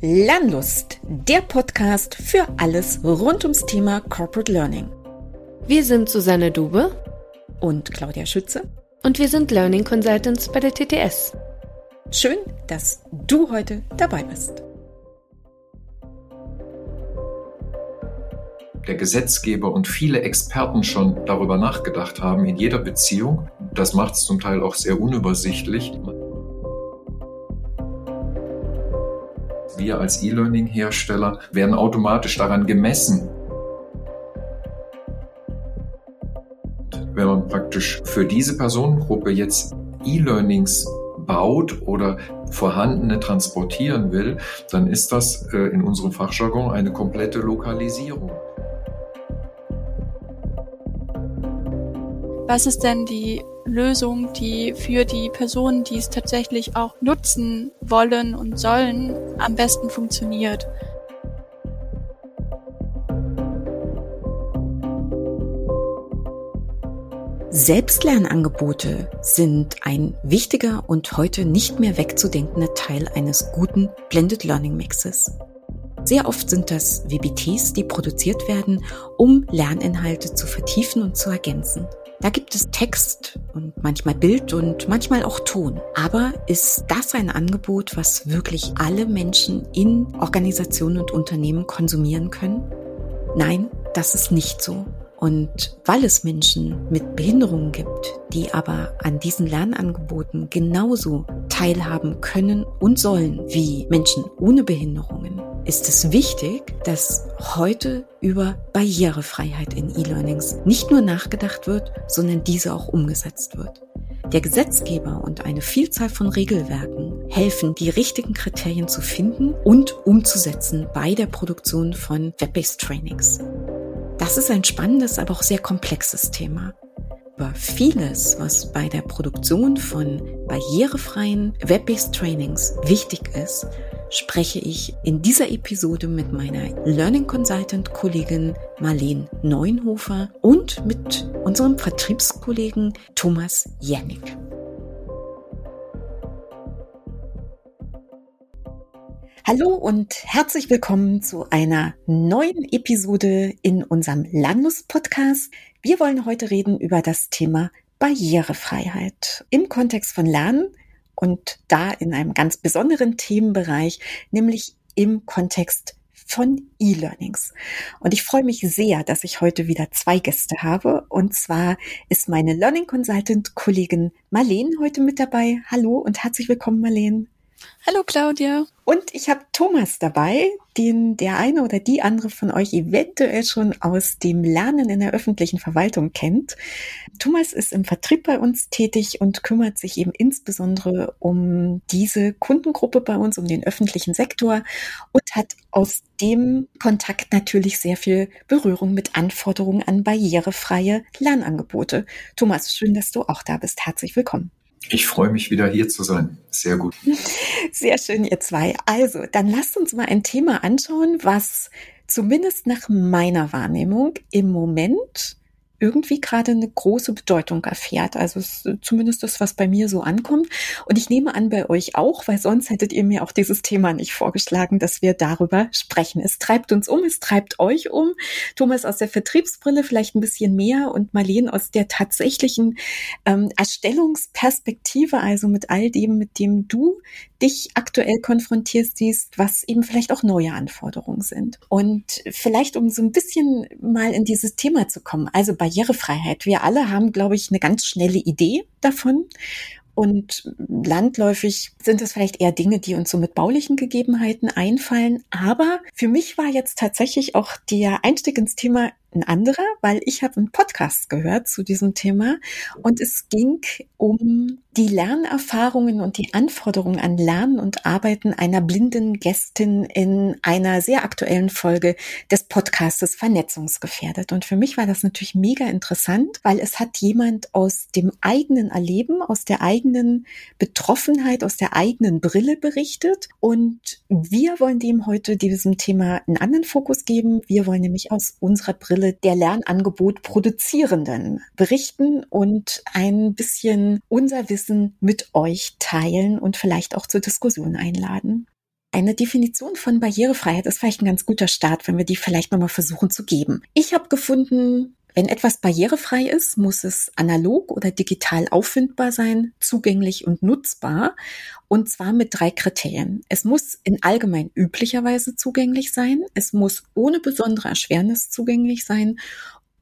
Lernlust, der Podcast für alles rund ums Thema Corporate Learning. Wir sind Susanne Dube und Claudia Schütze und wir sind Learning Consultants bei der TTS. Schön, dass du heute dabei bist. Der Gesetzgeber und viele Experten schon darüber nachgedacht haben in jeder Beziehung. Das macht es zum Teil auch sehr unübersichtlich. Wir als E-Learning-Hersteller werden automatisch daran gemessen. Wenn man praktisch für diese Personengruppe jetzt E-Learnings baut oder vorhandene transportieren will, dann ist das äh, in unserem Fachjargon eine komplette Lokalisierung. Was ist denn die Lösung, die für die Personen, die es tatsächlich auch nutzen wollen und sollen, am besten funktioniert. Selbstlernangebote sind ein wichtiger und heute nicht mehr wegzudenkender Teil eines guten Blended Learning Mixes. Sehr oft sind das WBTs, die produziert werden, um Lerninhalte zu vertiefen und zu ergänzen. Da gibt es Text und manchmal Bild und manchmal auch Ton. Aber ist das ein Angebot, was wirklich alle Menschen in Organisationen und Unternehmen konsumieren können? Nein, das ist nicht so. Und weil es Menschen mit Behinderungen gibt, die aber an diesen Lernangeboten genauso teilhaben können und sollen wie Menschen ohne Behinderungen, ist es wichtig, dass heute über Barrierefreiheit in E-Learnings nicht nur nachgedacht wird, sondern diese auch umgesetzt wird. Der Gesetzgeber und eine Vielzahl von Regelwerken helfen, die richtigen Kriterien zu finden und umzusetzen bei der Produktion von Web-based Trainings. Das ist ein spannendes, aber auch sehr komplexes Thema. Über vieles, was bei der Produktion von barrierefreien Web-based Trainings wichtig ist, spreche ich in dieser Episode mit meiner Learning Consultant Kollegin Marlene Neuenhofer und mit unserem Vertriebskollegen Thomas Jennig. Hallo und herzlich willkommen zu einer neuen Episode in unserem Landlust-Podcast. Wir wollen heute reden über das Thema Barrierefreiheit im Kontext von Lernen und da in einem ganz besonderen Themenbereich, nämlich im Kontext von E-Learnings. Und ich freue mich sehr, dass ich heute wieder zwei Gäste habe. Und zwar ist meine Learning Consultant Kollegin Marlene heute mit dabei. Hallo und herzlich willkommen, Marlene. Hallo Claudia. Und ich habe Thomas dabei, den der eine oder die andere von euch eventuell schon aus dem Lernen in der öffentlichen Verwaltung kennt. Thomas ist im Vertrieb bei uns tätig und kümmert sich eben insbesondere um diese Kundengruppe bei uns, um den öffentlichen Sektor und hat aus dem Kontakt natürlich sehr viel Berührung mit Anforderungen an barrierefreie Lernangebote. Thomas, schön, dass du auch da bist. Herzlich willkommen. Ich freue mich wieder hier zu sein. Sehr gut. Sehr schön, ihr zwei. Also, dann lasst uns mal ein Thema anschauen, was zumindest nach meiner Wahrnehmung im Moment irgendwie gerade eine große Bedeutung erfährt. Also zumindest das, was bei mir so ankommt. Und ich nehme an, bei euch auch, weil sonst hättet ihr mir auch dieses Thema nicht vorgeschlagen, dass wir darüber sprechen. Es treibt uns um, es treibt euch um. Thomas aus der Vertriebsbrille vielleicht ein bisschen mehr und Marlene aus der tatsächlichen ähm, Erstellungsperspektive, also mit all dem, mit dem du dich aktuell konfrontierst siehst, was eben vielleicht auch neue Anforderungen sind. Und vielleicht, um so ein bisschen mal in dieses Thema zu kommen, also Barrierefreiheit. Wir alle haben, glaube ich, eine ganz schnelle Idee davon. Und landläufig sind es vielleicht eher Dinge, die uns so mit baulichen Gegebenheiten einfallen. Aber für mich war jetzt tatsächlich auch der Einstieg ins Thema ein anderer, weil ich habe einen Podcast gehört zu diesem Thema und es ging um die Lernerfahrungen und die Anforderungen an Lernen und Arbeiten einer blinden Gästin in einer sehr aktuellen Folge des Podcastes Vernetzungsgefährdet. Und für mich war das natürlich mega interessant, weil es hat jemand aus dem eigenen Erleben, aus der eigenen Betroffenheit, aus der eigenen Brille berichtet. Und wir wollen dem heute diesem Thema einen anderen Fokus geben. Wir wollen nämlich aus unserer Brille der Lernangebot Produzierenden berichten und ein bisschen unser Wissen mit euch teilen und vielleicht auch zur Diskussion einladen. eine Definition von Barrierefreiheit ist vielleicht ein ganz guter Start, wenn wir die vielleicht nochmal versuchen zu geben. Ich habe gefunden, wenn etwas barrierefrei ist, muss es analog oder digital auffindbar sein, zugänglich und nutzbar. Und zwar mit drei Kriterien. Es muss in allgemein üblicherweise zugänglich sein. Es muss ohne besondere Erschwernis zugänglich sein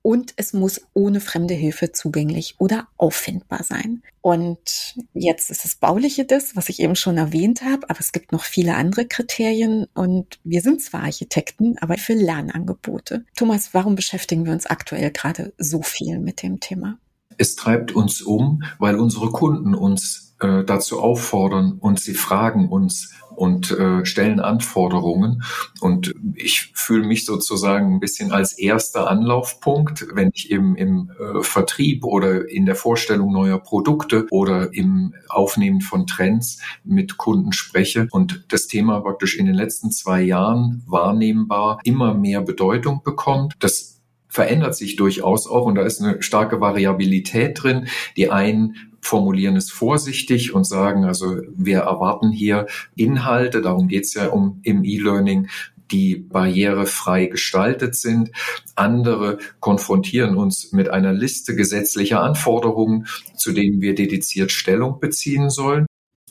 und es muss ohne fremde Hilfe zugänglich oder auffindbar sein. Und jetzt ist das Bauliche das, was ich eben schon erwähnt habe, aber es gibt noch viele andere Kriterien und wir sind zwar Architekten, aber für Lernangebote. Thomas, warum beschäftigen wir uns aktuell gerade so viel mit dem Thema? Es treibt uns um, weil unsere Kunden uns äh, dazu auffordern und sie fragen uns, und äh, stellen Anforderungen. Und ich fühle mich sozusagen ein bisschen als erster Anlaufpunkt, wenn ich eben im äh, Vertrieb oder in der Vorstellung neuer Produkte oder im Aufnehmen von Trends mit Kunden spreche und das Thema praktisch in den letzten zwei Jahren wahrnehmbar immer mehr Bedeutung bekommt. Das verändert sich durchaus auch und da ist eine starke Variabilität drin. Die einen formulieren es vorsichtig und sagen, also wir erwarten hier Inhalte, darum geht es ja um im E-Learning, die barrierefrei gestaltet sind. Andere konfrontieren uns mit einer Liste gesetzlicher Anforderungen, zu denen wir dediziert Stellung beziehen sollen.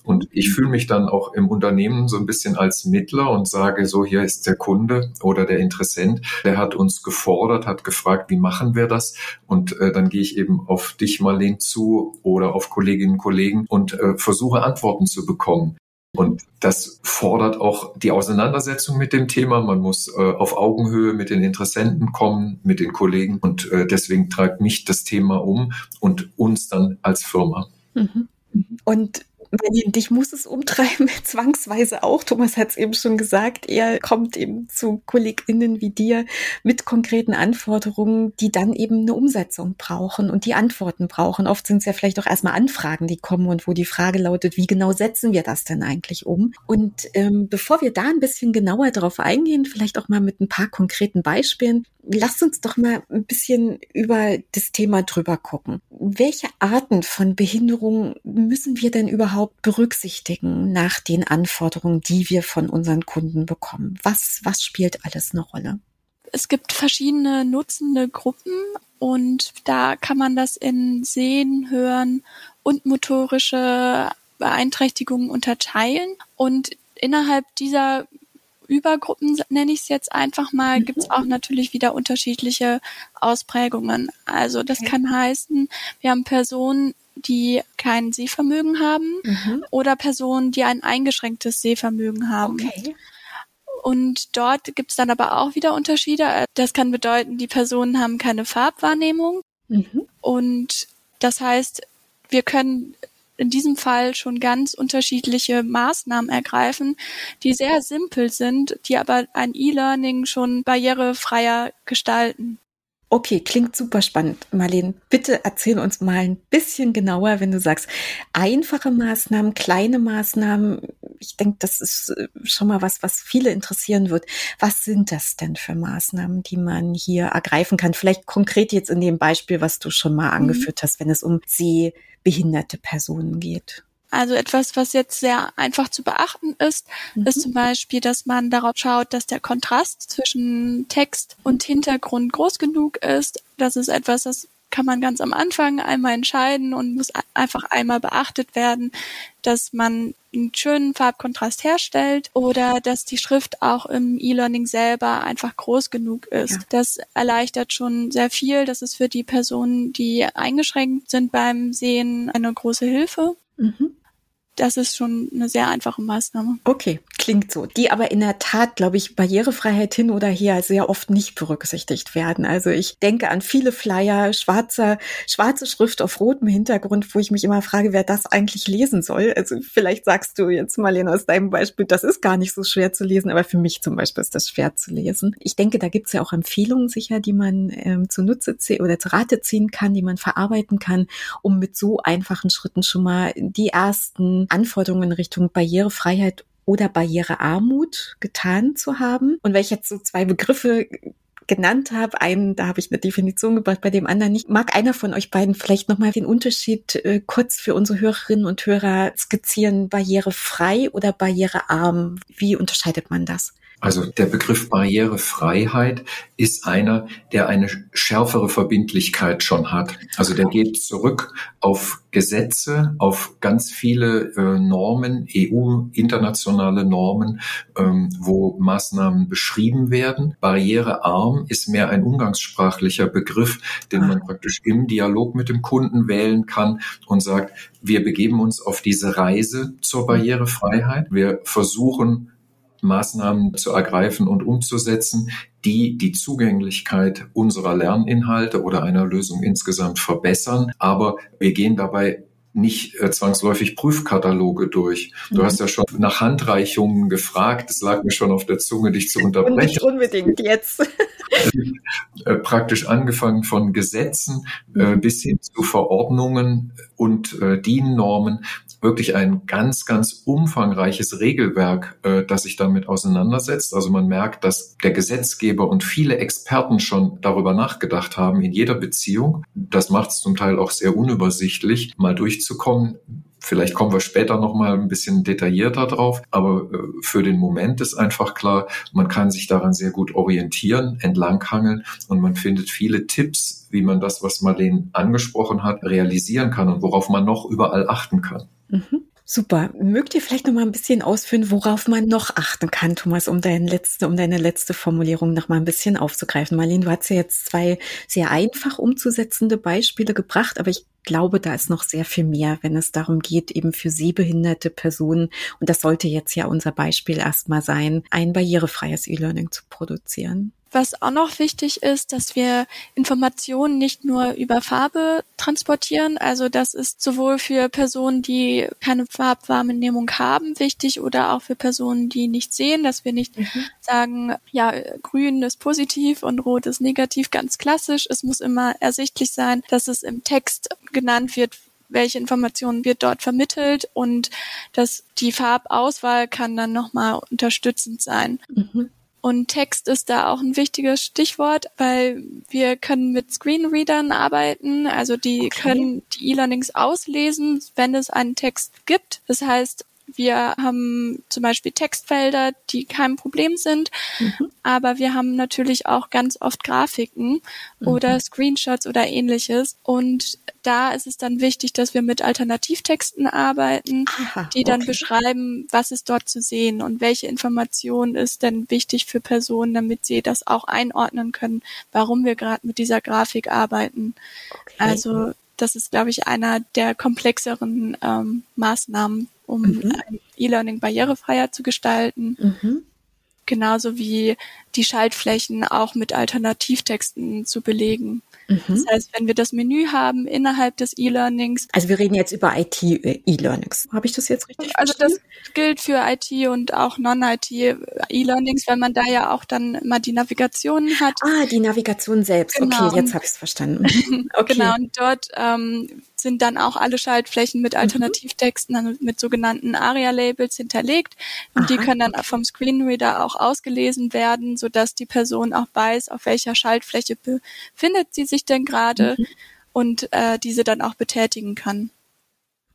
Und ich fühle mich dann auch im Unternehmen so ein bisschen als Mittler und sage, so hier ist der Kunde oder der Interessent, der hat uns gefordert, hat gefragt, wie machen wir das? Und äh, dann gehe ich eben auf dich, Marlene, zu oder auf Kolleginnen und Kollegen und äh, versuche Antworten zu bekommen. Und das fordert auch die Auseinandersetzung mit dem Thema. Man muss äh, auf Augenhöhe mit den Interessenten kommen, mit den Kollegen. Und äh, deswegen treibt mich das Thema um und uns dann als Firma. Mhm. Und Berlin, dich muss es umtreiben, zwangsweise auch. Thomas hat es eben schon gesagt, er kommt eben zu KollegInnen wie dir mit konkreten Anforderungen, die dann eben eine Umsetzung brauchen und die Antworten brauchen. Oft sind es ja vielleicht auch erstmal Anfragen, die kommen und wo die Frage lautet, wie genau setzen wir das denn eigentlich um? Und ähm, bevor wir da ein bisschen genauer drauf eingehen, vielleicht auch mal mit ein paar konkreten Beispielen, lasst uns doch mal ein bisschen über das Thema drüber gucken. Welche Arten von Behinderungen müssen wir denn überhaupt berücksichtigen nach den Anforderungen, die wir von unseren Kunden bekommen? Was, was spielt alles eine Rolle? Es gibt verschiedene nutzende Gruppen und da kann man das in Sehen, Hören und motorische Beeinträchtigungen unterteilen. Und innerhalb dieser Übergruppen, nenne ich es jetzt einfach mal, mhm. gibt es auch natürlich wieder unterschiedliche Ausprägungen. Also das okay. kann heißen, wir haben Personen, die kein Sehvermögen haben mhm. oder Personen, die ein eingeschränktes Sehvermögen haben. Okay. Und dort gibt es dann aber auch wieder Unterschiede. Das kann bedeuten, die Personen haben keine Farbwahrnehmung. Mhm. Und das heißt, wir können in diesem Fall schon ganz unterschiedliche Maßnahmen ergreifen, die sehr simpel sind, die aber ein E-Learning schon barrierefreier gestalten. Okay, klingt super spannend. Marlene, bitte erzähl uns mal ein bisschen genauer, wenn du sagst, einfache Maßnahmen, kleine Maßnahmen. Ich denke, das ist äh, schon mal was, was viele interessieren wird. Was sind das denn für Maßnahmen, die man hier ergreifen kann? Vielleicht konkret jetzt in dem Beispiel, was du schon mal mhm. angeführt hast, wenn es um sie behinderte Personen geht. Also etwas, was jetzt sehr einfach zu beachten ist, mhm. ist zum Beispiel, dass man darauf schaut, dass der Kontrast zwischen Text und Hintergrund groß genug ist. Das ist etwas, das kann man ganz am Anfang einmal entscheiden und muss einfach einmal beachtet werden, dass man einen schönen Farbkontrast herstellt oder dass die Schrift auch im E-Learning selber einfach groß genug ist. Ja. Das erleichtert schon sehr viel. Das ist für die Personen, die eingeschränkt sind beim Sehen, eine große Hilfe. Mhm das ist schon eine sehr einfache Maßnahme. Okay, klingt so. Die aber in der Tat, glaube ich, Barrierefreiheit hin oder her sehr oft nicht berücksichtigt werden. Also ich denke an viele Flyer, schwarze, schwarze Schrift auf rotem Hintergrund, wo ich mich immer frage, wer das eigentlich lesen soll. Also vielleicht sagst du jetzt, Marlene, aus deinem Beispiel, das ist gar nicht so schwer zu lesen, aber für mich zum Beispiel ist das schwer zu lesen. Ich denke, da gibt es ja auch Empfehlungen sicher, die man ähm, zunutze oder zu Rate ziehen kann, die man verarbeiten kann, um mit so einfachen Schritten schon mal die ersten Anforderungen in Richtung Barrierefreiheit oder Barrierearmut getan zu haben. Und wenn ich jetzt so zwei Begriffe genannt habe. Einen, da habe ich eine Definition gebracht, bei dem anderen nicht. Mag einer von euch beiden vielleicht nochmal den Unterschied äh, kurz für unsere Hörerinnen und Hörer skizzieren? Barrierefrei oder barrierearm? Wie unterscheidet man das? Also der Begriff Barrierefreiheit ist einer, der eine schärfere Verbindlichkeit schon hat. Also der geht zurück auf Gesetze, auf ganz viele äh, Normen, EU-internationale Normen, ähm, wo Maßnahmen beschrieben werden. Barrierearm ist mehr ein umgangssprachlicher Begriff, den man praktisch im Dialog mit dem Kunden wählen kann und sagt, wir begeben uns auf diese Reise zur Barrierefreiheit. Wir versuchen Maßnahmen zu ergreifen und umzusetzen, die die Zugänglichkeit unserer Lerninhalte oder einer Lösung insgesamt verbessern. Aber wir gehen dabei nicht äh, zwangsläufig Prüfkataloge durch. Du mhm. hast ja schon nach Handreichungen gefragt. Es lag mir schon auf der Zunge, dich zu unterbrechen. Unbedingt jetzt. Äh, praktisch angefangen von Gesetzen äh, mhm. bis hin zu Verordnungen und äh, DIN-Normen wirklich ein ganz, ganz umfangreiches Regelwerk, äh, das sich damit auseinandersetzt. Also man merkt, dass der Gesetzgeber und viele Experten schon darüber nachgedacht haben in jeder Beziehung. Das macht es zum Teil auch sehr unübersichtlich, mal durchzukommen. Vielleicht kommen wir später noch mal ein bisschen detaillierter drauf, aber äh, für den Moment ist einfach klar, man kann sich daran sehr gut orientieren, entlanghangeln und man findet viele Tipps, wie man das, was Marlene angesprochen hat, realisieren kann und worauf man noch überall achten kann. Mhm. Super. Mögt ihr vielleicht noch mal ein bisschen ausführen, worauf man noch achten kann, Thomas, um deine letzte, um deine letzte Formulierung noch mal ein bisschen aufzugreifen? Marlene, du hast ja jetzt zwei sehr einfach umzusetzende Beispiele gebracht, aber ich glaube, da ist noch sehr viel mehr, wenn es darum geht, eben für sehbehinderte Personen, und das sollte jetzt ja unser Beispiel erstmal sein, ein barrierefreies E-Learning zu produzieren. Was auch noch wichtig ist, dass wir Informationen nicht nur über Farbe transportieren. Also das ist sowohl für Personen, die keine Farbwahrnehmung haben, wichtig oder auch für Personen, die nicht sehen, dass wir nicht mhm. sagen, ja, grün ist positiv und rot ist negativ, ganz klassisch. Es muss immer ersichtlich sein, dass es im Text genannt wird, welche Informationen wird dort vermittelt und dass die Farbauswahl kann dann nochmal unterstützend sein. Mhm. Und Text ist da auch ein wichtiges Stichwort, weil wir können mit Screenreadern arbeiten. Also die okay. können die E-Learnings auslesen, wenn es einen Text gibt. Das heißt, wir haben zum Beispiel Textfelder, die kein Problem sind, mhm. aber wir haben natürlich auch ganz oft Grafiken mhm. oder Screenshots oder ähnliches. Und da ist es dann wichtig, dass wir mit Alternativtexten arbeiten, Aha, die dann okay. beschreiben, was ist dort zu sehen und welche Information ist denn wichtig für Personen, damit sie das auch einordnen können, warum wir gerade mit dieser Grafik arbeiten. Okay. Also das ist, glaube ich, einer der komplexeren ähm, Maßnahmen, um mhm. E-Learning barrierefreier zu gestalten. Mhm. Genauso wie die Schaltflächen auch mit Alternativtexten zu belegen. Mhm. Das heißt, wenn wir das Menü haben innerhalb des E-Learnings. Also wir reden jetzt über IT-E-Learnings. Habe ich das jetzt richtig Also verstanden? das gilt für IT und auch Non-IT-E-Learnings, weil man da ja auch dann mal die Navigation hat. Ah, die Navigation selbst. Genau. Okay, jetzt habe ich es verstanden. okay. Genau, und dort ähm, sind dann auch alle Schaltflächen mit mhm. Alternativtexten, mit sogenannten ARIA-Labels hinterlegt. Und Aha. die können dann vom Screenreader auch ausgelesen werden, sodass die Person auch weiß, auf welcher Schaltfläche befindet sie sich denn gerade mhm. und äh, diese dann auch betätigen kann.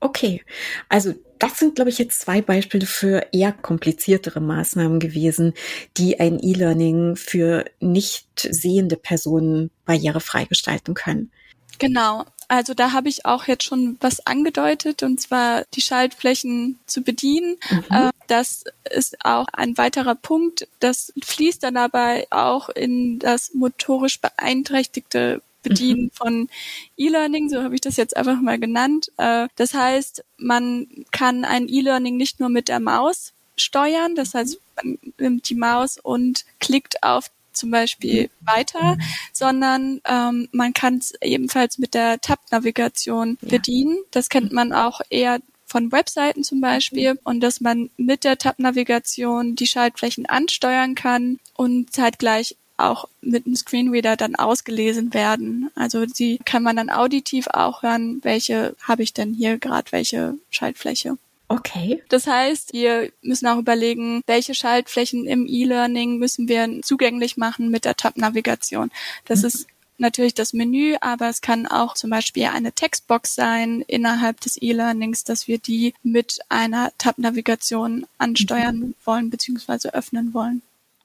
Okay, also das sind, glaube ich, jetzt zwei Beispiele für eher kompliziertere Maßnahmen gewesen, die ein E-Learning für nicht sehende Personen barrierefrei gestalten können. Genau. Also da habe ich auch jetzt schon was angedeutet, und zwar die Schaltflächen zu bedienen. Mhm. Äh, das ist auch ein weiterer Punkt. Das fließt dann dabei auch in das motorisch beeinträchtigte Bedienen mhm. von E-Learning, so habe ich das jetzt einfach mal genannt. Äh, das heißt, man kann ein E-Learning nicht nur mit der Maus steuern, das heißt, man nimmt die Maus und klickt auf zum Beispiel weiter, sondern ähm, man kann es ebenfalls mit der Tab-Navigation ja. bedienen. Das kennt man auch eher von Webseiten zum Beispiel und dass man mit der Tab-Navigation die Schaltflächen ansteuern kann und zeitgleich auch mit einem Screenreader dann ausgelesen werden. Also die kann man dann auditiv auch hören, welche habe ich denn hier gerade, welche Schaltfläche. Okay. Das heißt, wir müssen auch überlegen, welche Schaltflächen im E-Learning müssen wir zugänglich machen mit der Tab-Navigation. Das mhm. ist natürlich das Menü, aber es kann auch zum Beispiel eine Textbox sein innerhalb des E-Learnings, dass wir die mit einer Tab-Navigation ansteuern mhm. wollen bzw. öffnen wollen.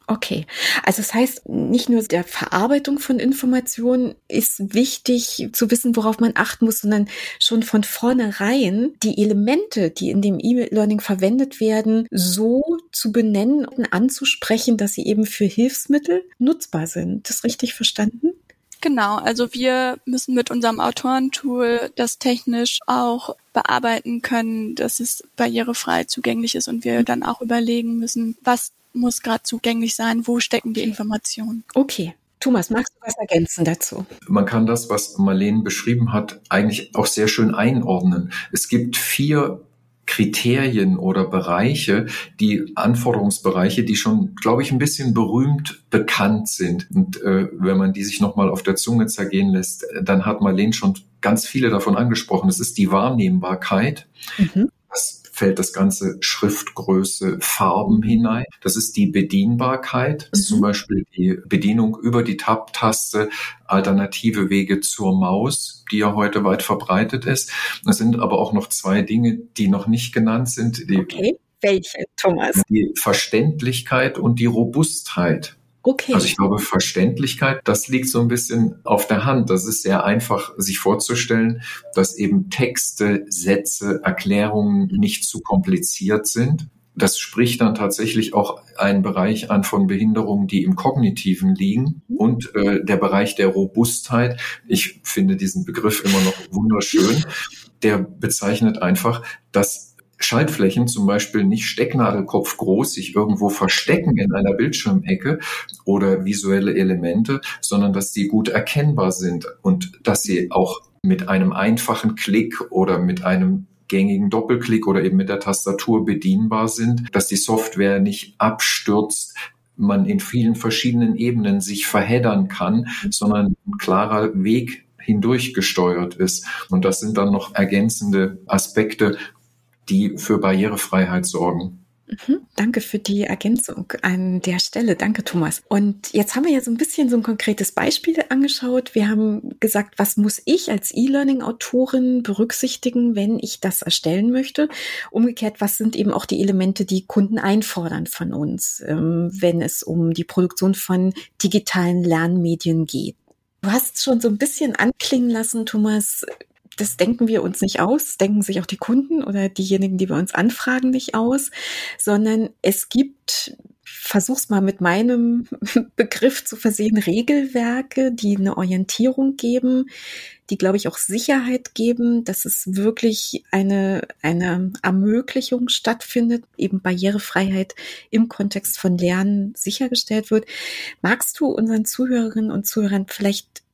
Okay, also das heißt, nicht nur der Verarbeitung von Informationen ist wichtig zu wissen, worauf man achten muss, sondern schon von vornherein die Elemente, die in dem E-Learning verwendet werden, so zu benennen und anzusprechen, dass sie eben für Hilfsmittel nutzbar sind. Das richtig verstanden? Genau, also wir müssen mit unserem Autorentool das technisch auch bearbeiten können, dass es barrierefrei zugänglich ist und wir dann auch überlegen müssen, was muss gerade zugänglich sein, wo stecken die Informationen. Okay. Thomas, magst du was ergänzen dazu? Man kann das, was Marlene beschrieben hat, eigentlich auch sehr schön einordnen. Es gibt vier Kriterien oder Bereiche, die Anforderungsbereiche, die schon, glaube ich, ein bisschen berühmt bekannt sind. Und äh, wenn man die sich nochmal auf der Zunge zergehen lässt, dann hat Marlene schon ganz viele davon angesprochen. Es ist die Wahrnehmbarkeit. Mhm. Das fällt das ganze Schriftgröße, Farben hinein. Das ist die Bedienbarkeit, das ist zum mhm. Beispiel die Bedienung über die Tab-Taste, alternative Wege zur Maus, die ja heute weit verbreitet ist. Es sind aber auch noch zwei Dinge, die noch nicht genannt sind. Okay. Welche, Thomas? Die Verständlichkeit und die Robustheit. Okay. Also ich glaube, Verständlichkeit, das liegt so ein bisschen auf der Hand. Das ist sehr einfach, sich vorzustellen, dass eben Texte, Sätze, Erklärungen nicht zu kompliziert sind. Das spricht dann tatsächlich auch einen Bereich an von Behinderungen, die im Kognitiven liegen und äh, der Bereich der Robustheit. Ich finde diesen Begriff immer noch wunderschön. Der bezeichnet einfach, dass Schaltflächen zum Beispiel nicht Stecknadelkopf groß sich irgendwo verstecken in einer Bildschirmecke oder visuelle Elemente, sondern dass die gut erkennbar sind und dass sie auch mit einem einfachen Klick oder mit einem gängigen Doppelklick oder eben mit der Tastatur bedienbar sind, dass die Software nicht abstürzt, man in vielen verschiedenen Ebenen sich verheddern kann, sondern ein klarer Weg hindurch gesteuert ist. Und das sind dann noch ergänzende Aspekte, die für Barrierefreiheit sorgen. Mhm, danke für die Ergänzung an der Stelle. Danke, Thomas. Und jetzt haben wir ja so ein bisschen so ein konkretes Beispiel angeschaut. Wir haben gesagt, was muss ich als E-Learning-Autorin berücksichtigen, wenn ich das erstellen möchte? Umgekehrt, was sind eben auch die Elemente, die Kunden einfordern von uns, ähm, wenn es um die Produktion von digitalen Lernmedien geht? Du hast schon so ein bisschen anklingen lassen, Thomas, das denken wir uns nicht aus, denken sich auch die Kunden oder diejenigen, die bei uns anfragen, nicht aus, sondern es gibt, versuch's mal mit meinem Begriff zu versehen, Regelwerke, die eine Orientierung geben, die, glaube ich, auch Sicherheit geben, dass es wirklich eine, eine Ermöglichung stattfindet, eben Barrierefreiheit im Kontext von Lernen sichergestellt wird. Magst du unseren Zuhörerinnen und Zuhörern vielleicht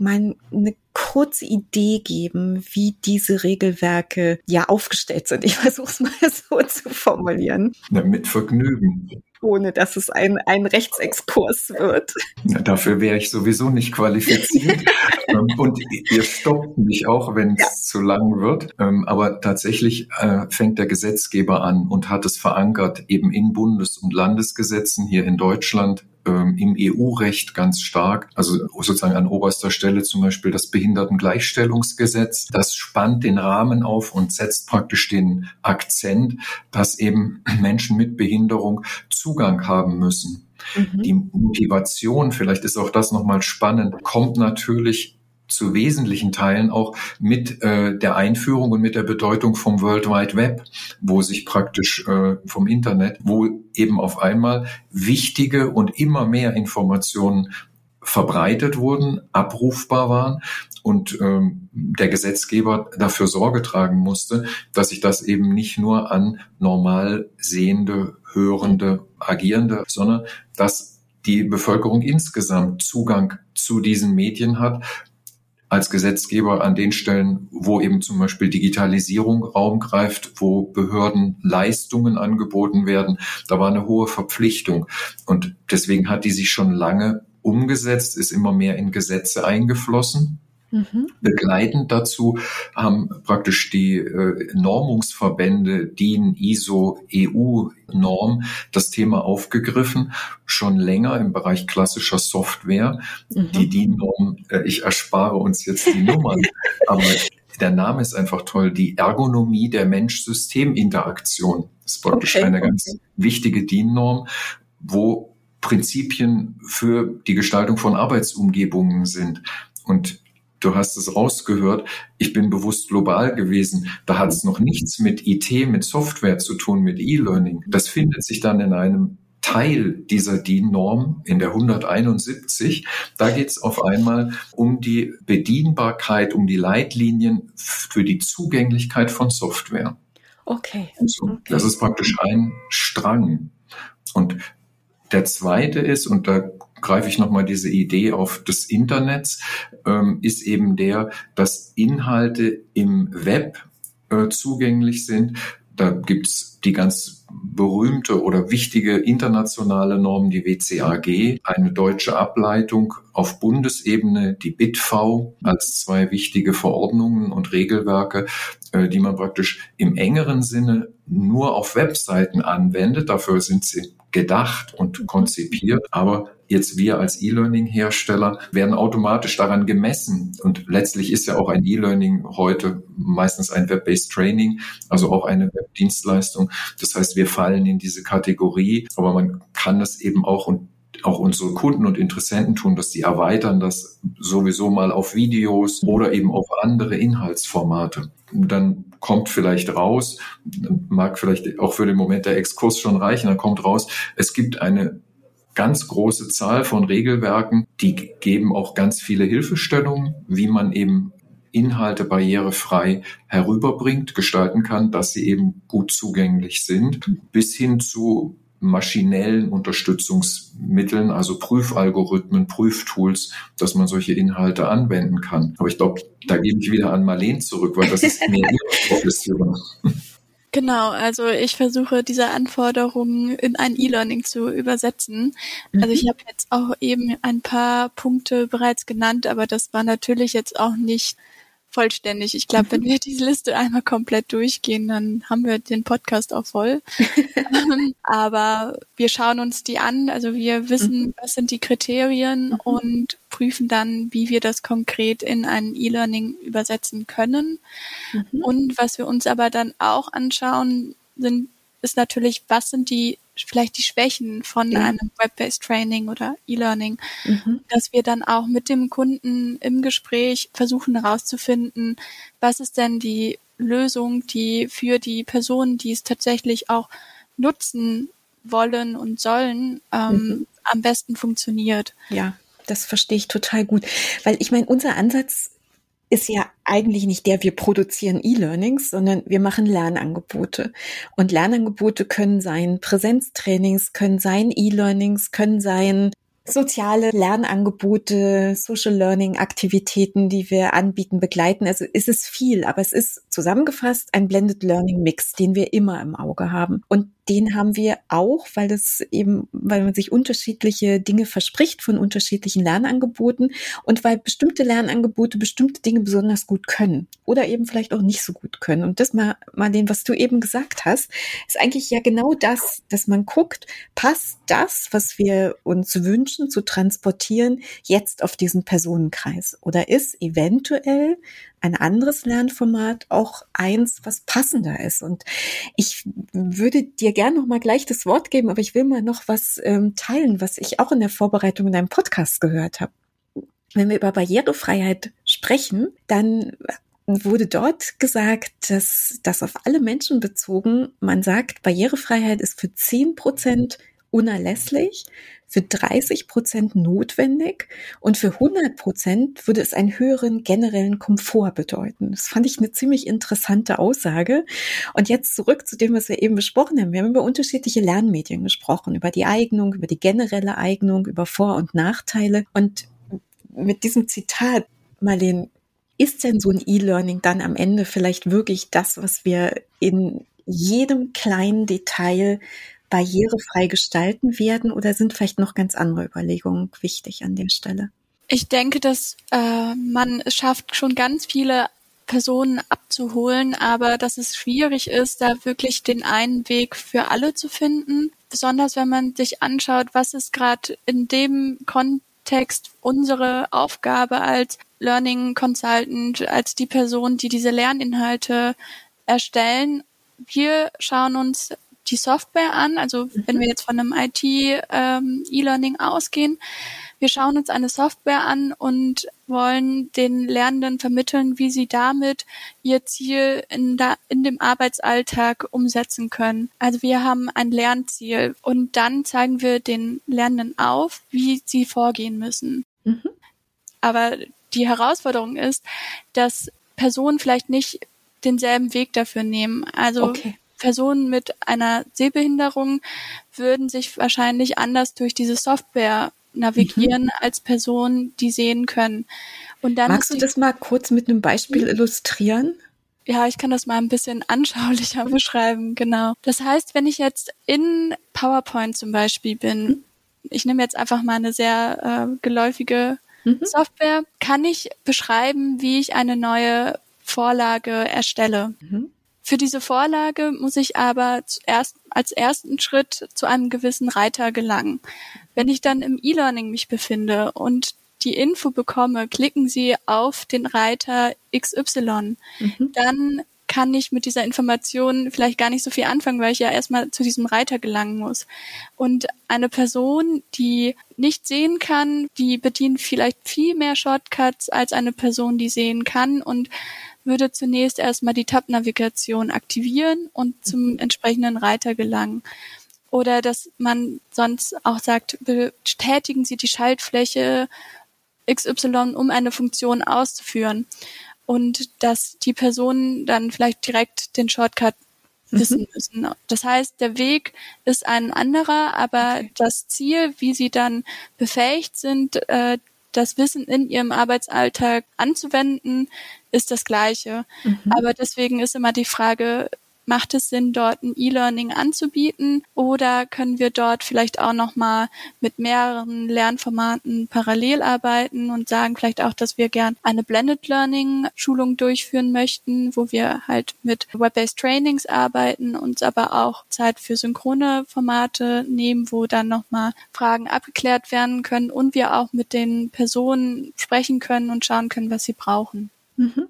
mal eine kurze Idee geben, wie diese Regelwerke ja aufgestellt sind. Ich versuche es mal so zu formulieren. Ja, mit Vergnügen. Ohne dass es ein, ein Rechtsexkurs wird. Ja, dafür wäre ich sowieso nicht qualifiziert. Ähm, und ihr stoppt mich auch, wenn es ja. zu lang wird. Ähm, aber tatsächlich äh, fängt der Gesetzgeber an und hat es verankert, eben in Bundes- und Landesgesetzen hier in Deutschland ähm, im EU-Recht ganz stark. Also sozusagen an oberster Stelle zum Beispiel das Behindertengleichstellungsgesetz. Das spannt den Rahmen auf und setzt praktisch den Akzent, dass eben Menschen mit Behinderung Zugang haben müssen. Mhm. Die Motivation, vielleicht ist auch das nochmal spannend, kommt natürlich zu wesentlichen Teilen auch mit äh, der Einführung und mit der Bedeutung vom World Wide Web, wo sich praktisch äh, vom Internet, wo eben auf einmal wichtige und immer mehr Informationen verbreitet wurden, abrufbar waren und ähm, der Gesetzgeber dafür Sorge tragen musste, dass sich das eben nicht nur an normal sehende, hörende, agierende, sondern dass die Bevölkerung insgesamt Zugang zu diesen Medien hat als Gesetzgeber an den Stellen, wo eben zum Beispiel Digitalisierung Raum greift, wo Behörden Leistungen angeboten werden. Da war eine hohe Verpflichtung. Und deswegen hat die sich schon lange umgesetzt, ist immer mehr in Gesetze eingeflossen. Mhm. Begleitend dazu haben praktisch die äh, Normungsverbände DIN, ISO, EU-Norm das Thema aufgegriffen, schon länger im Bereich klassischer Software. Mhm. Die DIN-Norm, äh, ich erspare uns jetzt die Nummern, aber der Name ist einfach toll, die Ergonomie der Mensch-System-Interaktion. Das ist praktisch okay. eine ganz wichtige DIN-Norm, wo Prinzipien für die Gestaltung von Arbeitsumgebungen sind. Und du hast es rausgehört, ich bin bewusst global gewesen. Da hat es noch nichts mit IT, mit Software zu tun, mit E-Learning. Das findet sich dann in einem Teil dieser DIN-Norm in der 171. Da geht es auf einmal um die Bedienbarkeit, um die Leitlinien für die Zugänglichkeit von Software. Okay. So, okay. Das ist praktisch ein Strang. Und der zweite ist, und da greife ich nochmal diese Idee auf des Internets, ähm, ist eben der, dass Inhalte im Web äh, zugänglich sind. Da gibt's die ganz berühmte oder wichtige internationale Norm, die WCAG, eine deutsche Ableitung auf Bundesebene, die BITV, als zwei wichtige Verordnungen und Regelwerke, äh, die man praktisch im engeren Sinne nur auf Webseiten anwendet. Dafür sind sie gedacht und konzipiert, aber jetzt wir als E-Learning-Hersteller werden automatisch daran gemessen. Und letztlich ist ja auch ein E-Learning heute meistens ein Web-based Training, also auch eine Webdienstleistung. Das heißt, wir fallen in diese Kategorie, aber man kann das eben auch und auch unsere Kunden und Interessenten tun, dass sie erweitern das sowieso mal auf Videos oder eben auf andere Inhaltsformate. Dann kommt vielleicht raus, mag vielleicht auch für den Moment der Exkurs schon reichen, dann kommt raus, es gibt eine ganz große Zahl von Regelwerken, die geben auch ganz viele Hilfestellungen, wie man eben Inhalte barrierefrei herüberbringt, gestalten kann, dass sie eben gut zugänglich sind, bis hin zu maschinellen Unterstützungsmitteln, also Prüfalgorithmen, Prüftools, dass man solche Inhalte anwenden kann. Aber ich glaube, da gebe ich wieder an Marleen zurück, weil das ist mehr ihre Profession. Genau, also ich versuche diese Anforderungen in ein E-Learning zu übersetzen. Also ich mhm. habe jetzt auch eben ein paar Punkte bereits genannt, aber das war natürlich jetzt auch nicht vollständig. Ich glaube, wenn wir diese Liste einmal komplett durchgehen, dann haben wir den Podcast auch voll. Aber wir schauen uns die an. Also wir wissen, mhm. was sind die Kriterien mhm. und prüfen dann, wie wir das konkret in ein E-Learning übersetzen können. Mhm. Und was wir uns aber dann auch anschauen, sind, ist natürlich, was sind die vielleicht die Schwächen von ja. einem Web-based Training oder E-Learning, mhm. dass wir dann auch mit dem Kunden im Gespräch versuchen herauszufinden, was ist denn die Lösung, die für die Personen, die es tatsächlich auch nutzen wollen und sollen, ähm, mhm. am besten funktioniert. Ja, das verstehe ich total gut, weil ich meine, unser Ansatz ist ja eigentlich nicht der, wir produzieren E-Learnings, sondern wir machen Lernangebote. Und Lernangebote können sein Präsenztrainings, können sein E-Learnings, können sein soziale Lernangebote, Social Learning Aktivitäten, die wir anbieten, begleiten. Also ist es viel, aber es ist zusammengefasst ein Blended Learning Mix, den wir immer im Auge haben. Und den haben wir auch, weil das eben, weil man sich unterschiedliche Dinge verspricht von unterschiedlichen Lernangeboten und weil bestimmte Lernangebote bestimmte Dinge besonders gut können oder eben vielleicht auch nicht so gut können. Und das mal, mal den, was du eben gesagt hast, ist eigentlich ja genau das, dass man guckt, passt das, was wir uns wünschen zu transportieren, jetzt auf diesen Personenkreis oder ist eventuell ein anderes Lernformat auch eins, was passender ist. Und ich würde dir gerne noch mal gleich das Wort geben, aber ich will mal noch was ähm, teilen, was ich auch in der Vorbereitung in einem Podcast gehört habe. Wenn wir über Barrierefreiheit sprechen, dann wurde dort gesagt, dass das auf alle Menschen bezogen, man sagt, Barrierefreiheit ist für zehn Prozent unerlässlich, für 30 Prozent notwendig und für 100 Prozent würde es einen höheren generellen Komfort bedeuten. Das fand ich eine ziemlich interessante Aussage. Und jetzt zurück zu dem, was wir eben besprochen haben. Wir haben über unterschiedliche Lernmedien gesprochen, über die Eignung, über die generelle Eignung, über Vor- und Nachteile. Und mit diesem Zitat, Marlene, ist denn so ein E-Learning dann am Ende vielleicht wirklich das, was wir in jedem kleinen Detail barrierefrei gestalten werden oder sind vielleicht noch ganz andere Überlegungen wichtig an der Stelle? Ich denke, dass äh, man es schafft, schon ganz viele Personen abzuholen, aber dass es schwierig ist, da wirklich den einen Weg für alle zu finden. Besonders wenn man sich anschaut, was ist gerade in dem Kontext unsere Aufgabe als Learning Consultant, als die Person, die diese Lerninhalte erstellen. Wir schauen uns die Software an, also wenn wir jetzt von einem IT-E-Learning ähm, ausgehen, wir schauen uns eine Software an und wollen den Lernenden vermitteln, wie sie damit ihr Ziel in, da, in dem Arbeitsalltag umsetzen können. Also wir haben ein Lernziel und dann zeigen wir den Lernenden auf, wie sie vorgehen müssen. Mhm. Aber die Herausforderung ist, dass Personen vielleicht nicht denselben Weg dafür nehmen. Also okay. Personen mit einer Sehbehinderung würden sich wahrscheinlich anders durch diese Software navigieren mhm. als Personen, die sehen können. Und dann Magst du das mal kurz mit einem Beispiel mhm. illustrieren? Ja, ich kann das mal ein bisschen anschaulicher beschreiben, genau. Das heißt, wenn ich jetzt in PowerPoint zum Beispiel bin, mhm. ich nehme jetzt einfach mal eine sehr äh, geläufige mhm. Software, kann ich beschreiben, wie ich eine neue Vorlage erstelle. Mhm. Für diese Vorlage muss ich aber zuerst als ersten Schritt zu einem gewissen Reiter gelangen. Wenn ich dann im E-Learning mich befinde und die Info bekomme, klicken Sie auf den Reiter XY, mhm. dann kann ich mit dieser Information vielleicht gar nicht so viel anfangen, weil ich ja erstmal zu diesem Reiter gelangen muss. Und eine Person, die nicht sehen kann, die bedient vielleicht viel mehr Shortcuts als eine Person, die sehen kann und würde zunächst erstmal die Tab-Navigation aktivieren und zum entsprechenden Reiter gelangen. Oder dass man sonst auch sagt, bestätigen Sie die Schaltfläche XY, um eine Funktion auszuführen. Und dass die Personen dann vielleicht direkt den Shortcut mhm. wissen müssen. Das heißt, der Weg ist ein anderer, aber okay. das Ziel, wie sie dann befähigt sind, äh, das Wissen in ihrem Arbeitsalltag anzuwenden, ist das gleiche. Mhm. Aber deswegen ist immer die Frage, macht es Sinn, dort ein E-Learning anzubieten oder können wir dort vielleicht auch nochmal mit mehreren Lernformaten parallel arbeiten und sagen vielleicht auch, dass wir gern eine Blended Learning Schulung durchführen möchten, wo wir halt mit Web-based Trainings arbeiten, uns aber auch Zeit für synchrone Formate nehmen, wo dann nochmal Fragen abgeklärt werden können und wir auch mit den Personen sprechen können und schauen können, was sie brauchen. Mhm.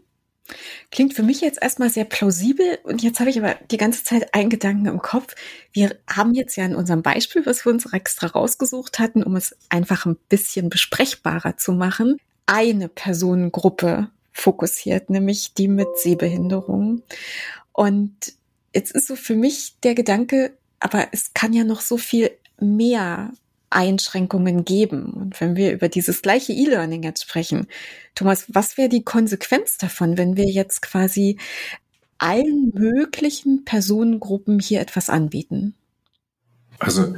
Klingt für mich jetzt erstmal sehr plausibel und jetzt habe ich aber die ganze Zeit einen Gedanken im Kopf. Wir haben jetzt ja in unserem Beispiel, was wir uns extra rausgesucht hatten, um es einfach ein bisschen besprechbarer zu machen, eine Personengruppe fokussiert, nämlich die mit Sehbehinderung. Und jetzt ist so für mich der Gedanke, aber es kann ja noch so viel mehr Einschränkungen geben. Und wenn wir über dieses gleiche E-Learning jetzt sprechen, Thomas, was wäre die Konsequenz davon, wenn wir jetzt quasi allen möglichen Personengruppen hier etwas anbieten? Also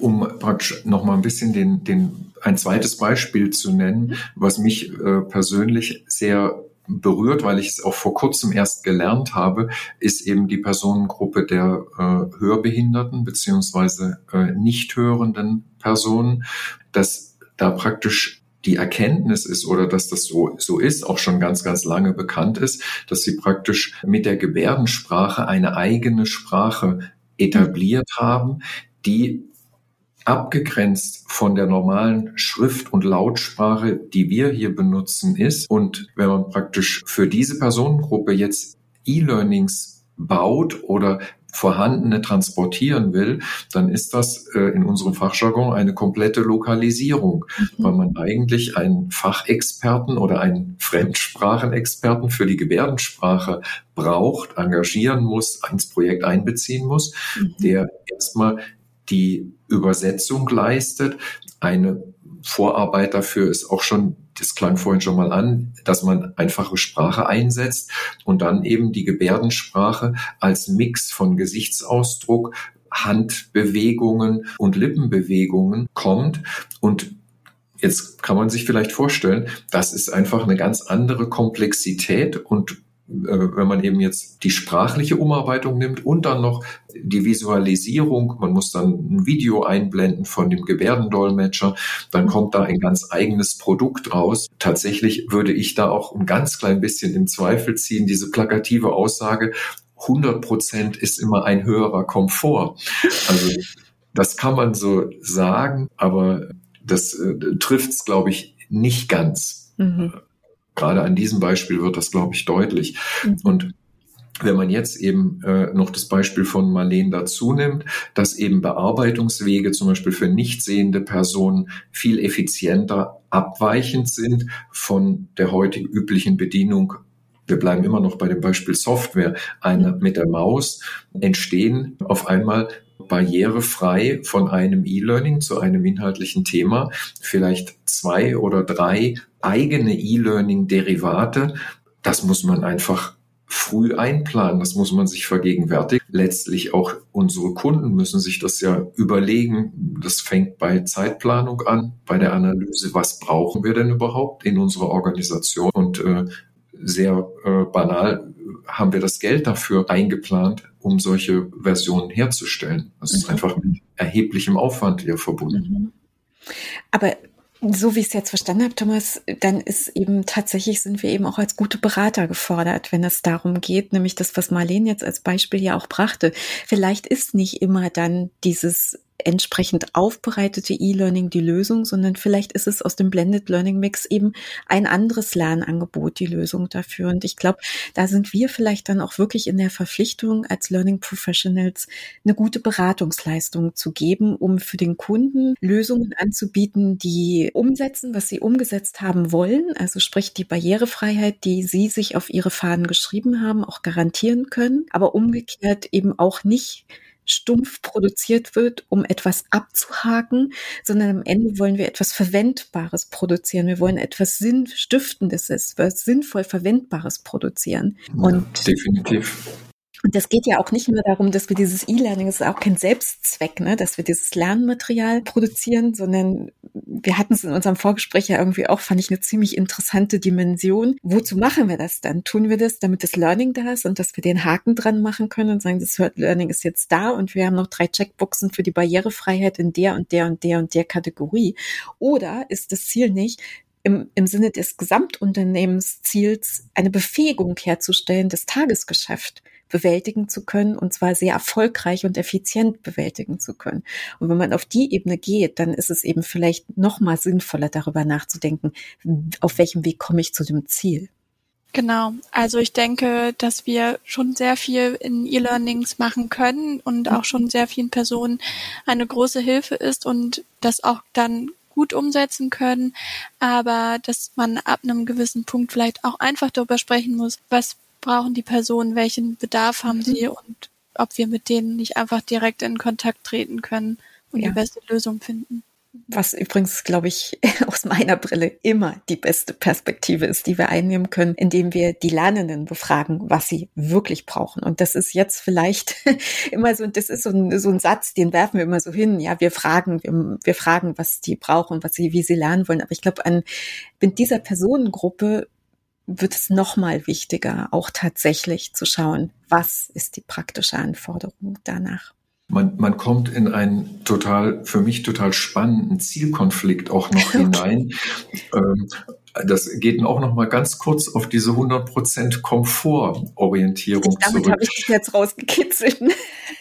um praktisch noch mal ein bisschen den, den, ein zweites Beispiel zu nennen, was mich äh, persönlich sehr berührt, weil ich es auch vor kurzem erst gelernt habe, ist eben die Personengruppe der äh, Hörbehinderten beziehungsweise äh, nicht hörenden Personen, dass da praktisch die Erkenntnis ist oder dass das so, so ist, auch schon ganz, ganz lange bekannt ist, dass sie praktisch mit der Gebärdensprache eine eigene Sprache etabliert haben, die abgegrenzt von der normalen Schrift- und Lautsprache, die wir hier benutzen, ist. Und wenn man praktisch für diese Personengruppe jetzt E-Learnings baut oder vorhandene transportieren will, dann ist das äh, in unserem Fachjargon eine komplette Lokalisierung, mhm. weil man eigentlich einen Fachexperten oder einen Fremdsprachenexperten für die Gebärdensprache braucht, engagieren muss, ins Projekt einbeziehen muss, mhm. der erstmal die Übersetzung leistet. Eine Vorarbeit dafür ist auch schon, das klang vorhin schon mal an, dass man einfache Sprache einsetzt und dann eben die Gebärdensprache als Mix von Gesichtsausdruck, Handbewegungen und Lippenbewegungen kommt und Jetzt kann man sich vielleicht vorstellen, das ist einfach eine ganz andere Komplexität und wenn man eben jetzt die sprachliche Umarbeitung nimmt und dann noch die Visualisierung, man muss dann ein Video einblenden von dem Gebärdendolmetscher, dann kommt da ein ganz eigenes Produkt raus. Tatsächlich würde ich da auch ein ganz klein bisschen in Zweifel ziehen, diese plakative Aussage, 100 Prozent ist immer ein höherer Komfort. Also das kann man so sagen, aber das äh, trifft es, glaube ich, nicht ganz. Mhm. Gerade an diesem Beispiel wird das, glaube ich, deutlich. Mhm. Und wenn man jetzt eben äh, noch das Beispiel von Marleen dazu nimmt, dass eben Bearbeitungswege zum Beispiel für nicht sehende Personen viel effizienter abweichend sind von der heutigen üblichen Bedienung wir bleiben immer noch bei dem Beispiel Software, eine, mit der Maus entstehen auf einmal barrierefrei von einem E-Learning zu einem inhaltlichen Thema vielleicht zwei oder drei eigene E-Learning-Derivate. Das muss man einfach früh einplanen. Das muss man sich vergegenwärtigen. Letztlich auch unsere Kunden müssen sich das ja überlegen. Das fängt bei Zeitplanung an, bei der Analyse, was brauchen wir denn überhaupt in unserer Organisation und äh, sehr äh, banal haben wir das Geld dafür eingeplant, um solche Versionen herzustellen. Das mhm. ist einfach mit erheblichem Aufwand hier verbunden. Mhm. Aber so wie ich es jetzt verstanden habe, Thomas, dann ist eben tatsächlich sind wir eben auch als gute Berater gefordert, wenn es darum geht, nämlich das, was Marlene jetzt als Beispiel ja auch brachte. Vielleicht ist nicht immer dann dieses entsprechend aufbereitete E-Learning die Lösung, sondern vielleicht ist es aus dem Blended Learning Mix eben ein anderes Lernangebot die Lösung dafür. Und ich glaube, da sind wir vielleicht dann auch wirklich in der Verpflichtung als Learning Professionals eine gute Beratungsleistung zu geben, um für den Kunden Lösungen anzubieten, die umsetzen, was sie umgesetzt haben wollen. Also sprich die Barrierefreiheit, die sie sich auf ihre Fahnen geschrieben haben, auch garantieren können, aber umgekehrt eben auch nicht stumpf produziert wird, um etwas abzuhaken, sondern am Ende wollen wir etwas Verwendbares produzieren. Wir wollen etwas Sinnstiftendes, etwas sinnvoll Verwendbares produzieren. Und definitiv. Und das geht ja auch nicht nur darum, dass wir dieses E-Learning, das ist auch kein Selbstzweck, ne, dass wir dieses Lernmaterial produzieren, sondern wir hatten es in unserem Vorgespräch ja irgendwie auch, fand ich eine ziemlich interessante Dimension. Wozu machen wir das dann? Tun wir das, damit das Learning da ist und dass wir den Haken dran machen können und sagen, das Learning ist jetzt da und wir haben noch drei Checkboxen für die Barrierefreiheit in der und der und der und der Kategorie? Oder ist das Ziel nicht, im, im Sinne des Gesamtunternehmensziels eine Befähigung herzustellen, das Tagesgeschäft bewältigen zu können und zwar sehr erfolgreich und effizient bewältigen zu können. Und wenn man auf die Ebene geht, dann ist es eben vielleicht noch mal sinnvoller darüber nachzudenken, auf welchem Weg komme ich zu dem Ziel. Genau. Also ich denke, dass wir schon sehr viel in E-Learnings machen können und auch schon sehr vielen Personen eine große Hilfe ist und das auch dann gut umsetzen können, aber dass man ab einem gewissen Punkt vielleicht auch einfach darüber sprechen muss, was brauchen die Personen, welchen Bedarf haben mhm. sie und ob wir mit denen nicht einfach direkt in Kontakt treten können und ja. die beste Lösung finden. Was übrigens, glaube ich, aus meiner Brille immer die beste Perspektive ist, die wir einnehmen können, indem wir die Lernenden befragen, was sie wirklich brauchen. Und das ist jetzt vielleicht immer so, das ist so ein, so ein Satz, den werfen wir immer so hin. Ja, wir fragen, wir, wir fragen, was die brauchen, was sie, wie sie lernen wollen. Aber ich glaube, an, mit dieser Personengruppe wird es nochmal wichtiger, auch tatsächlich zu schauen, was ist die praktische Anforderung danach. Man, man kommt in einen total, für mich total spannenden Zielkonflikt auch noch hinein. Ähm, das geht auch noch mal ganz kurz auf diese 100% Komfortorientierung Damit zurück. habe ich dich jetzt rausgekitzelt.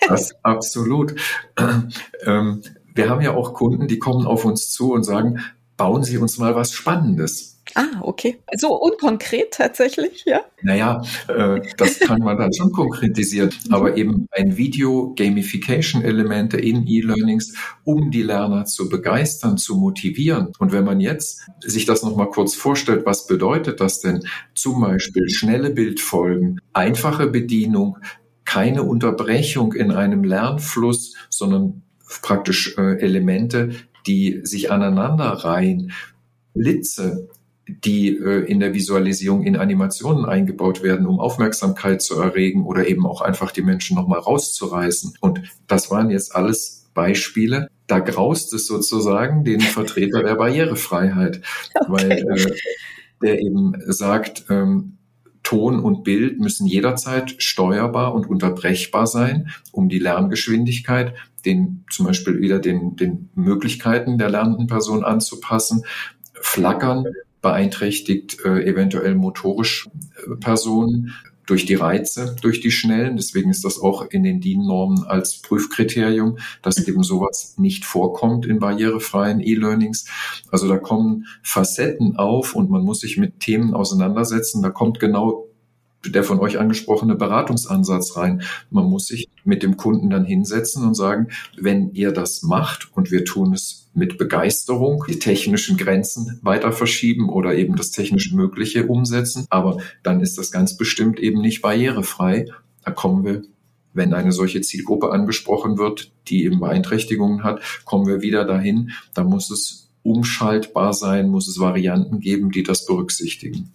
Das, absolut. Ähm, wir haben ja auch Kunden, die kommen auf uns zu und sagen, bauen Sie uns mal was Spannendes. Ah, okay. So unkonkret tatsächlich, ja? Naja, äh, das kann man dann schon konkretisieren. Aber eben ein Video-Gamification-Elemente in E-Learnings, um die Lerner zu begeistern, zu motivieren. Und wenn man jetzt sich das nochmal kurz vorstellt, was bedeutet das denn? Zum Beispiel schnelle Bildfolgen, einfache Bedienung, keine Unterbrechung in einem Lernfluss, sondern praktisch äh, Elemente, die sich aneinander reihen. Blitze, die äh, in der Visualisierung in Animationen eingebaut werden, um Aufmerksamkeit zu erregen oder eben auch einfach die Menschen nochmal rauszureißen. Und das waren jetzt alles Beispiele. Da graust es sozusagen den Vertreter der Barrierefreiheit, okay. weil äh, der eben sagt, ähm, Ton und Bild müssen jederzeit steuerbar und unterbrechbar sein, um die Lerngeschwindigkeit den zum Beispiel wieder den, den Möglichkeiten der lernenden Person anzupassen. Flackern beeinträchtigt äh, eventuell motorisch äh, Personen durch die Reize, durch die Schnellen. Deswegen ist das auch in den DIN-Normen als Prüfkriterium, dass eben sowas nicht vorkommt in barrierefreien E-Learnings. Also da kommen Facetten auf und man muss sich mit Themen auseinandersetzen. Da kommt genau der von euch angesprochene Beratungsansatz rein. Man muss sich mit dem Kunden dann hinsetzen und sagen, wenn ihr das macht und wir tun es mit Begeisterung, die technischen Grenzen weiter verschieben oder eben das technisch Mögliche umsetzen, aber dann ist das ganz bestimmt eben nicht barrierefrei. Da kommen wir wenn eine solche Zielgruppe angesprochen wird, die eben Beeinträchtigungen hat, kommen wir wieder dahin. Da muss es umschaltbar sein, muss es Varianten geben, die das berücksichtigen.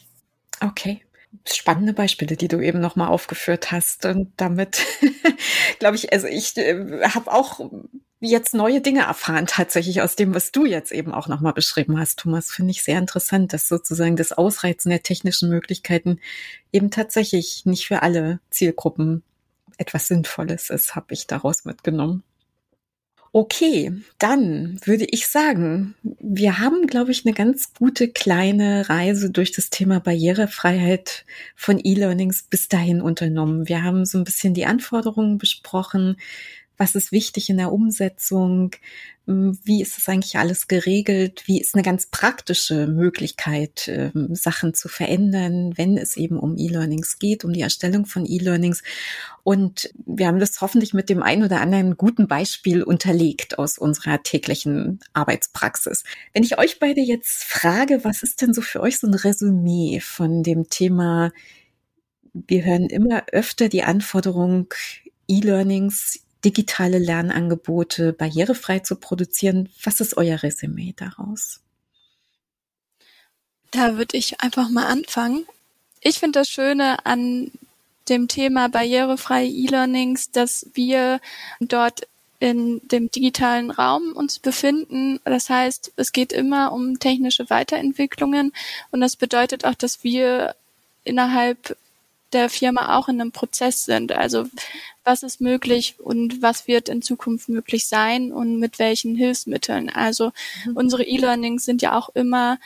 Okay spannende Beispiele, die du eben nochmal aufgeführt hast. Und damit glaube ich, also ich äh, habe auch jetzt neue Dinge erfahren tatsächlich aus dem, was du jetzt eben auch nochmal beschrieben hast, Thomas. Finde ich sehr interessant, dass sozusagen das Ausreizen der technischen Möglichkeiten eben tatsächlich nicht für alle Zielgruppen etwas Sinnvolles ist, habe ich daraus mitgenommen. Okay, dann würde ich sagen, wir haben, glaube ich, eine ganz gute kleine Reise durch das Thema Barrierefreiheit von E-Learnings bis dahin unternommen. Wir haben so ein bisschen die Anforderungen besprochen, was ist wichtig in der Umsetzung, wie ist das eigentlich alles geregelt, wie ist eine ganz praktische Möglichkeit, ähm, Sachen zu verändern, wenn es eben um E-Learnings geht, um die Erstellung von E-Learnings. Und wir haben das hoffentlich mit dem ein oder anderen guten Beispiel unterlegt aus unserer täglichen Arbeitspraxis. Wenn ich euch beide jetzt frage, was ist denn so für euch so ein Resümee von dem Thema, wir hören immer öfter die Anforderung, E-Learnings digitale Lernangebote barrierefrei zu produzieren. Was ist euer Resümee daraus? Da würde ich einfach mal anfangen. Ich finde das Schöne an dem Thema barrierefreie E-Learnings, dass wir dort in dem digitalen Raum uns befinden. Das heißt, es geht immer um technische Weiterentwicklungen und das bedeutet auch, dass wir innerhalb der Firma auch in einem Prozess sind. Also was ist möglich und was wird in Zukunft möglich sein und mit welchen Hilfsmitteln. Also mhm. unsere E-Learnings sind ja auch immer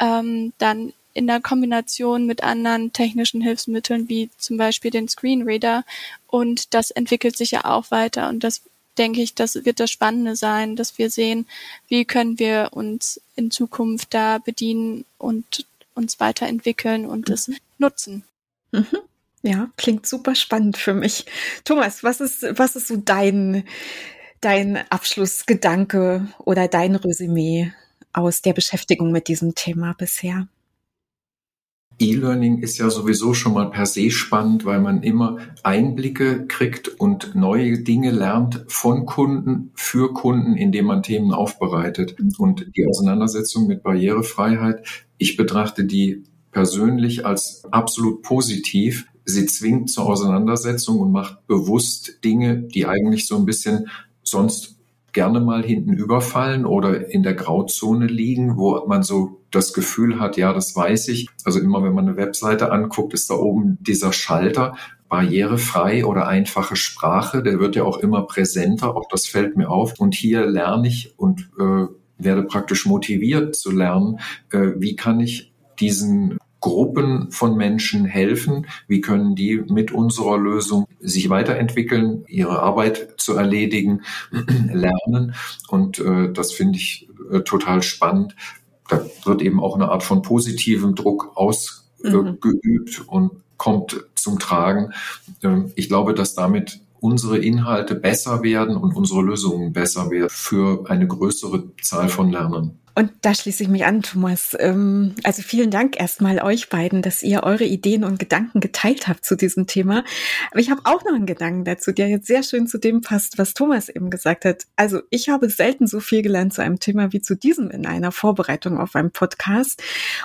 ähm, dann in der Kombination mit anderen technischen Hilfsmitteln wie zum Beispiel den Screenreader und das entwickelt sich ja auch weiter und das denke ich, das wird das Spannende sein, dass wir sehen, wie können wir uns in Zukunft da bedienen und uns weiterentwickeln und mhm. es nutzen. Mhm. Ja, klingt super spannend für mich. Thomas, was ist, was ist so dein, dein Abschlussgedanke oder dein Resümee aus der Beschäftigung mit diesem Thema bisher? E-Learning ist ja sowieso schon mal per se spannend, weil man immer Einblicke kriegt und neue Dinge lernt von Kunden für Kunden, indem man Themen aufbereitet. Und die Auseinandersetzung mit Barrierefreiheit, ich betrachte die persönlich als absolut positiv, sie zwingt zur Auseinandersetzung und macht bewusst Dinge, die eigentlich so ein bisschen sonst gerne mal hinten überfallen oder in der Grauzone liegen, wo man so das Gefühl hat, ja, das weiß ich. Also immer, wenn man eine Webseite anguckt, ist da oben dieser Schalter, barrierefrei oder einfache Sprache, der wird ja auch immer präsenter, auch das fällt mir auf. Und hier lerne ich und äh, werde praktisch motiviert zu lernen, äh, wie kann ich diesen Gruppen von Menschen helfen? Wie können die mit unserer Lösung sich weiterentwickeln, ihre Arbeit zu erledigen, lernen? Und äh, das finde ich äh, total spannend. Da wird eben auch eine Art von positivem Druck ausgeübt mhm. und kommt zum Tragen. Ähm, ich glaube, dass damit unsere Inhalte besser werden und unsere Lösungen besser werden für eine größere Zahl von Lernern. Und da schließe ich mich an, Thomas. Ähm, also vielen Dank erstmal euch beiden, dass ihr eure Ideen und Gedanken geteilt habt zu diesem Thema. Aber ich habe auch noch einen Gedanken dazu, der jetzt sehr schön zu dem passt, was Thomas eben gesagt hat. Also ich habe selten so viel gelernt zu einem Thema wie zu diesem in einer Vorbereitung auf einem Podcast.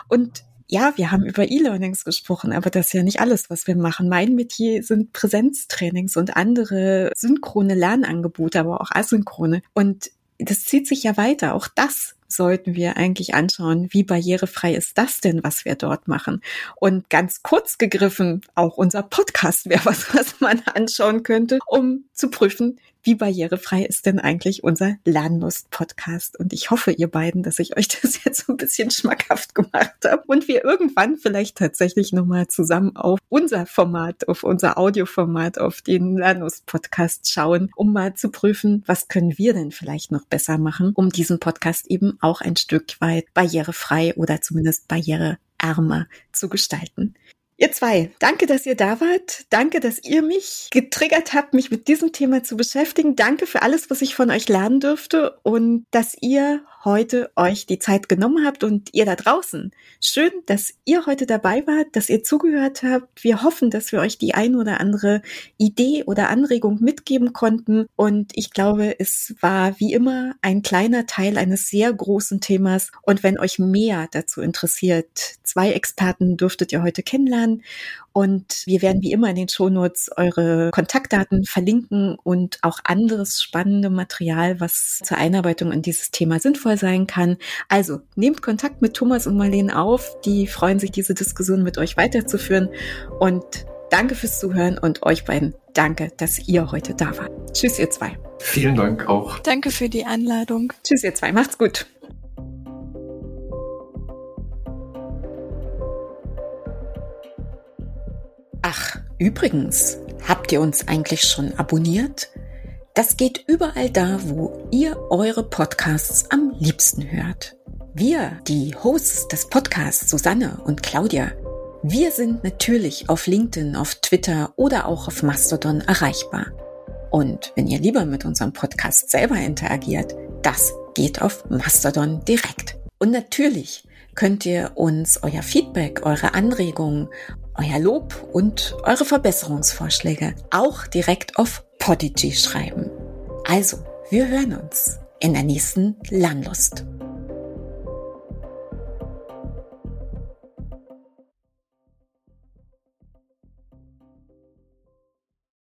Und ja, wir haben über E-Learnings gesprochen, aber das ist ja nicht alles, was wir machen. Mein Metier sind Präsenztrainings und andere synchrone Lernangebote, aber auch asynchrone. Und das zieht sich ja weiter. Auch das sollten wir eigentlich anschauen, wie barrierefrei ist das denn, was wir dort machen. Und ganz kurz gegriffen, auch unser Podcast wäre was, was man anschauen könnte, um zu prüfen, wie barrierefrei ist denn eigentlich unser Lernlust-Podcast? Und ich hoffe, ihr beiden, dass ich euch das jetzt so ein bisschen schmackhaft gemacht habe und wir irgendwann vielleicht tatsächlich nochmal zusammen auf unser Format, auf unser Audioformat, auf den Lernlust-Podcast schauen, um mal zu prüfen, was können wir denn vielleicht noch besser machen, um diesen Podcast eben auch ein Stück weit barrierefrei oder zumindest barriereärmer zu gestalten. Ihr zwei, danke, dass ihr da wart. Danke, dass ihr mich getriggert habt, mich mit diesem Thema zu beschäftigen. Danke für alles, was ich von euch lernen dürfte und dass ihr heute euch die Zeit genommen habt und ihr da draußen. Schön, dass ihr heute dabei wart, dass ihr zugehört habt. Wir hoffen, dass wir euch die ein oder andere Idee oder Anregung mitgeben konnten. Und ich glaube, es war wie immer ein kleiner Teil eines sehr großen Themas. Und wenn euch mehr dazu interessiert, zwei Experten dürftet ihr heute kennenlernen. Und wir werden wie immer in den Shownotes eure Kontaktdaten verlinken und auch anderes spannende Material, was zur Einarbeitung in dieses Thema sinnvoll sein kann. Also nehmt Kontakt mit Thomas und Marlene auf. Die freuen sich, diese Diskussion mit euch weiterzuführen. Und danke fürs Zuhören und euch beiden danke, dass ihr heute da wart. Tschüss, ihr zwei. Vielen Dank auch. Danke für die Einladung. Tschüss, ihr zwei. Macht's gut. Ach, übrigens, habt ihr uns eigentlich schon abonniert? Das geht überall da, wo ihr eure Podcasts am liebsten hört. Wir, die Hosts des Podcasts Susanne und Claudia, wir sind natürlich auf LinkedIn, auf Twitter oder auch auf Mastodon erreichbar. Und wenn ihr lieber mit unserem Podcast selber interagiert, das geht auf Mastodon direkt. Und natürlich könnt ihr uns euer Feedback, eure Anregungen, euer Lob und eure Verbesserungsvorschläge auch direkt auf Podigy schreiben. Also, wir hören uns in der nächsten Lernlust.